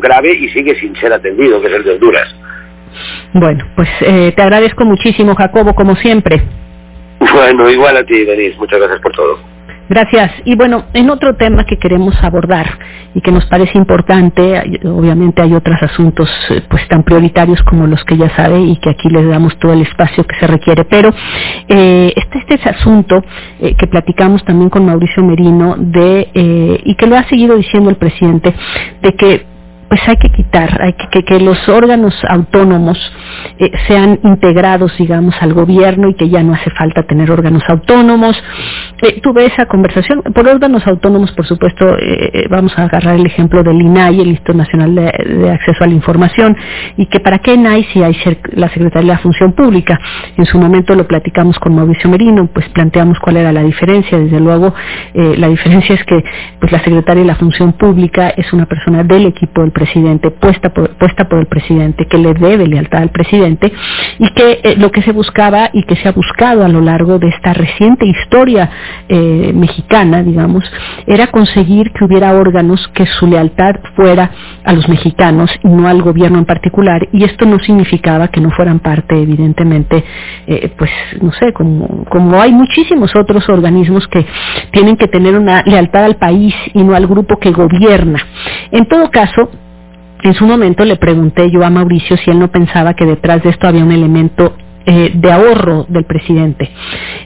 grave y sigue sin ser atendido, que es el de Honduras. Bueno, pues eh, te agradezco muchísimo, Jacobo, como siempre. Bueno, igual a ti, Denise. Muchas gracias por todo. Gracias. Y bueno, en otro tema que queremos abordar y que nos parece importante, obviamente hay otros asuntos eh, pues tan prioritarios como los que ya sabe y que aquí les damos todo el espacio que se requiere, pero eh, este, este es asunto eh, que platicamos también con Mauricio Merino de eh, y que lo ha seguido diciendo el presidente de que pues hay que quitar, hay que que, los órganos autónomos eh, sean integrados, digamos, al gobierno y que ya no hace falta tener órganos autónomos. Eh, tuve esa conversación. Por órganos autónomos, por supuesto, eh, eh vamos a agarrar el ejemplo del INAI, el Instituto Nacional de, Acceso a la Información, y que para qué INAI si hay la Secretaría de la Función Pública. En su momento lo platicamos con Mauricio Merino, pues planteamos cuál era la diferencia. Desde luego, la diferencia es que pues la Secretaria de la Función Pública es una persona del equipo del presidente, puesta puesta por el presidente, que le debe lealtad al presidente y que eh, lo que se buscaba y que se ha buscado a lo largo de esta reciente historia eh, mexicana, digamos, era conseguir que hubiera órganos que su lealtad fuera a los mexicanos y no al gobierno en particular y esto no significaba que no fueran parte, evidentemente, eh, pues no sé, como, como hay muchísimos otros organismos que tienen que tener una lealtad al país y no al grupo que gobierna. En todo caso, en su momento le pregunté yo a Mauricio si él no pensaba que detrás de esto había un elemento eh, de ahorro del presidente.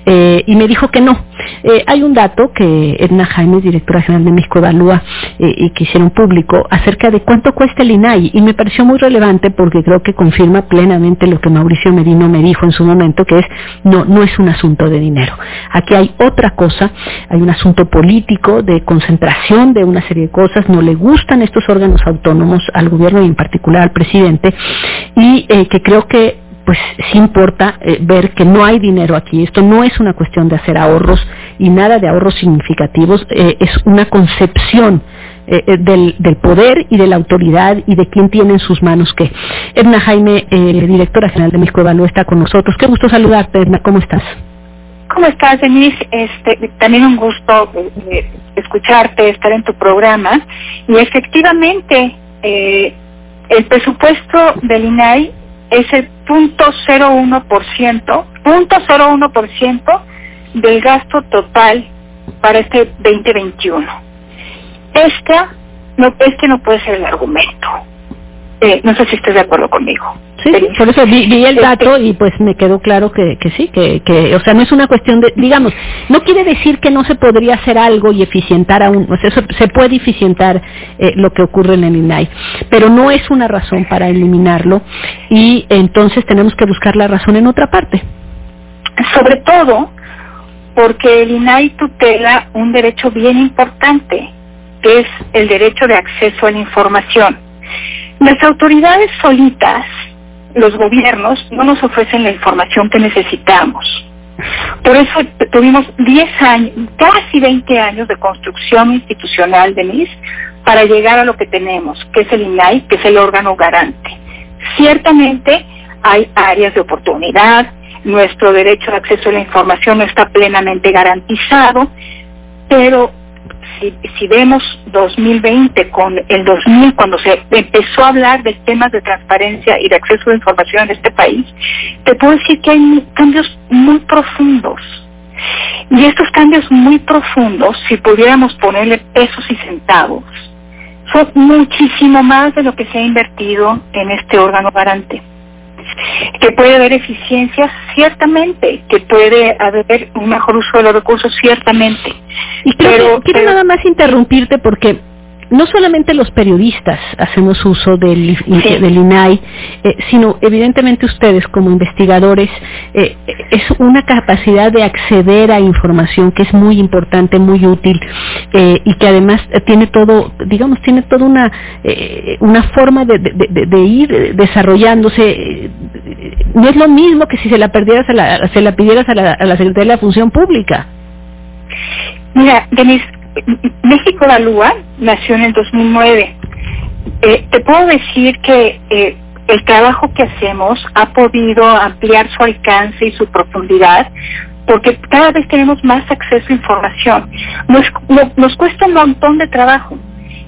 Eh, y me dijo que no. Eh, hay un dato que Edna Jaime, directora general de México, evalúa eh, y que hicieron público acerca de cuánto cuesta el INAI y me pareció muy relevante porque creo que confirma plenamente lo que Mauricio Merino me dijo en su momento, que es no, no es un asunto de dinero. Aquí hay otra cosa, hay un asunto político de concentración de una serie de cosas, no le gustan estos órganos autónomos al gobierno y en particular al presidente y eh, que creo que pues sí importa ver que no hay dinero aquí. Esto no es una cuestión de hacer ahorros y nada de ahorros significativos, eh, es una concepción eh, eh, del, del, poder y de la autoridad y de quién tiene en sus manos qué. Edna Jaime, eh, directora general de México Evalúa, está con nosotros. Qué gusto saludarte, Edna, ¿cómo estás? ¿Cómo estás, Denise? Este, también un gusto eh, escucharte, estar en tu programa. Y efectivamente, el presupuesto del INAI es el punto cero uno por ciento, punto cero uno por ciento del gasto total para este 2021. Esta no, este no puede ser el argumento. Eh, no sé si estés de acuerdo conmigo. Sí, sí, por eso vi, vi el dato y pues me quedó claro que, que sí, que, que, o sea, no es una cuestión de, digamos, no quiere decir que no se podría hacer algo y eficientar aún, o sea, se puede eficientar eh, lo que ocurre en el INAI, pero no es una razón para eliminarlo y entonces tenemos que buscar la razón en otra parte. Sobre todo porque el INAI tutela un derecho bien importante, que es el derecho de acceso a la información. Las autoridades solitas los gobiernos no nos ofrecen la información que necesitamos. Por eso tuvimos 10 años, casi 20 años de construcción institucional de MIS para llegar a lo que tenemos, que es el INAI, que es el órgano garante. Ciertamente hay áreas de oportunidad, nuestro derecho de acceso a la información no está plenamente garantizado, pero si, si vemos 2020 con el 2000, cuando se empezó a hablar de temas de transparencia y de acceso a la información en este país, te puedo decir que hay cambios muy profundos. Y estos cambios muy profundos, si pudiéramos ponerle pesos y centavos, son muchísimo más de lo que se ha invertido en este órgano garante que puede haber eficiencia ciertamente, que puede haber un mejor uso de los recursos ciertamente. Y pero, quiero pero, nada más interrumpirte porque no solamente los periodistas hacemos uso del, sí. del INAI, eh, sino evidentemente ustedes como investigadores, eh, es una capacidad de acceder a información que es muy importante, muy útil eh, y que además tiene todo, digamos, tiene toda una, eh, una forma de, de, de, de, ir desarrollándose. No es lo mismo que si se la perdieras a la, se la pidieras a la, a la Secretaría de la Función Pública. Mira, Denise, México Evalúa nació en el 2009. Eh, te puedo decir que eh, el trabajo que hacemos ha podido ampliar su alcance y su profundidad porque cada vez tenemos más acceso a información. Nos, no, nos cuesta un montón de trabajo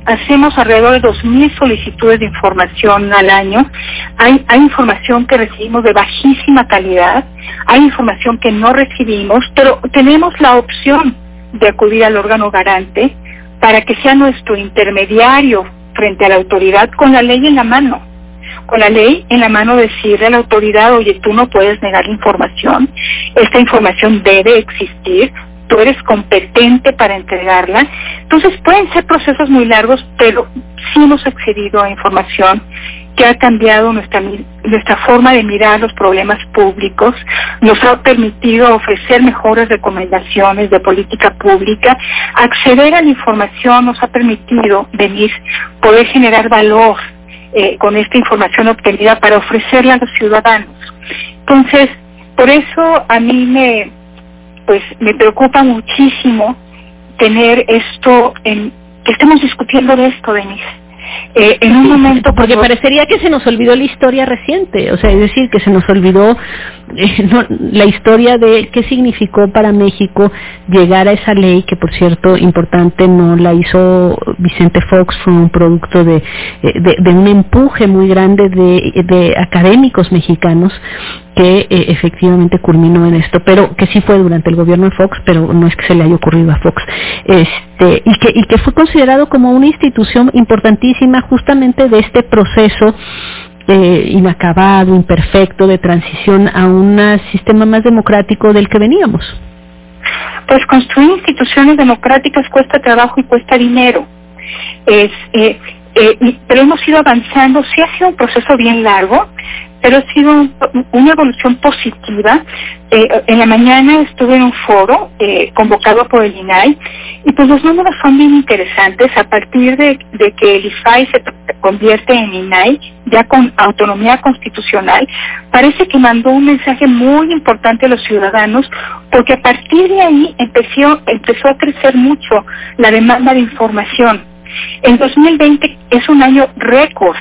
hacemos alrededor de 2.000 solicitudes de información al año. Hay, hay información que recibimos de bajísima calidad, hay información que no recibimos, pero tenemos la opción de acudir al órgano garante para que sea nuestro intermediario frente a la autoridad con la ley en la mano. Con la ley en la mano decirle a la autoridad, oye, tú no puedes negar información, esta información debe existir, tú eres competente para entregarla. Entonces pueden ser procesos muy largos, pero sí hemos accedido a información que ha cambiado nuestra, nuestra forma de mirar los problemas públicos, nos ha permitido ofrecer mejores recomendaciones de política pública, acceder a la información nos ha permitido venir, poder generar valor eh, con esta información obtenida para ofrecerla a los ciudadanos. Entonces, por eso a mí me, pues, me preocupa muchísimo tener esto en, que estemos discutiendo de esto, Denise. Eh, en un momento porque parecería que se nos olvidó la historia reciente, o sea, es decir, que se nos olvidó eh, la historia de qué significó para México llegar a esa ley, que por cierto, importante, no la hizo Vicente Fox, fue un producto de, eh, de, un empuje muy grande de, de académicos mexicanos que eh, efectivamente culminó en esto, pero que sí fue durante el gobierno de Fox, pero no es que se le haya ocurrido a Fox, este, y que, y que fue considerado como una institución importantísima justamente de este proceso eh, inacabado, imperfecto de transición a un sistema más democrático del que veníamos. Pues construir instituciones democráticas cuesta trabajo y cuesta dinero. Es, eh, pero hemos ido avanzando, sí ha sido un proceso bien largo, pero ha sido una evolución positiva. Eh, en la mañana estuve en un foro eh, convocado por el INAI y pues los números son bien interesantes a partir de, que el IFAI se convierte en INAI ya con autonomía constitucional, parece que mandó un mensaje muy importante a los ciudadanos porque a partir de ahí empezó, empezó a crecer mucho la demanda de información. En 2020 es un año récord,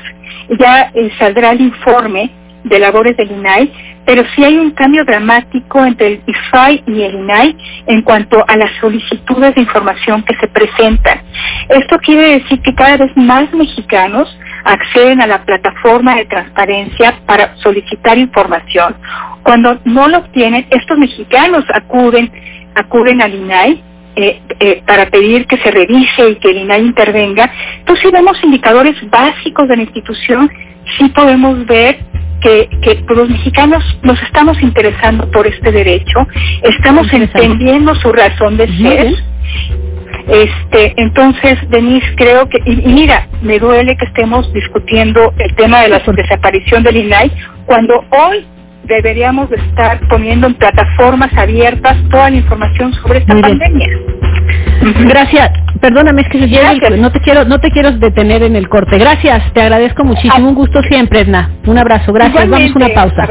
ya eh, saldrá el informe de labores del INAI, pero sí hay un cambio dramático entre el IFAI y el INAI en cuanto a las solicitudes de información que se presentan. Esto quiere decir que cada vez más mexicanos acceden a la plataforma de transparencia para solicitar información. Cuando no lo obtienen, estos mexicanos acuden, acuden al INAI eh, eh, para pedir que se revise y que el INAI intervenga. Entonces, si vemos indicadores básicos de la institución, sí podemos ver que, que los mexicanos nos estamos interesando por este derecho, estamos entendiendo su razón de ser. Este, entonces, Denise, creo que, y, mira, me duele que estemos discutiendo el tema de la desaparición del INAI cuando hoy deberíamos estar poniendo en plataformas abiertas toda la información sobre esta pandemia. Gracias. Perdóname, es que yo no te quiero no te quiero detener en el corte. Gracias, te agradezco muchísimo. Un gusto siempre, Edna. Un abrazo. Gracias. Vamos a una pausa.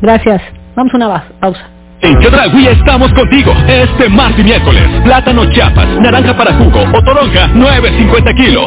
Gracias. Vamos a una pausa. En Chedragui estamos contigo este martes y miércoles. Plátano chapas, naranja para jugo o toronja 9.50 kilos.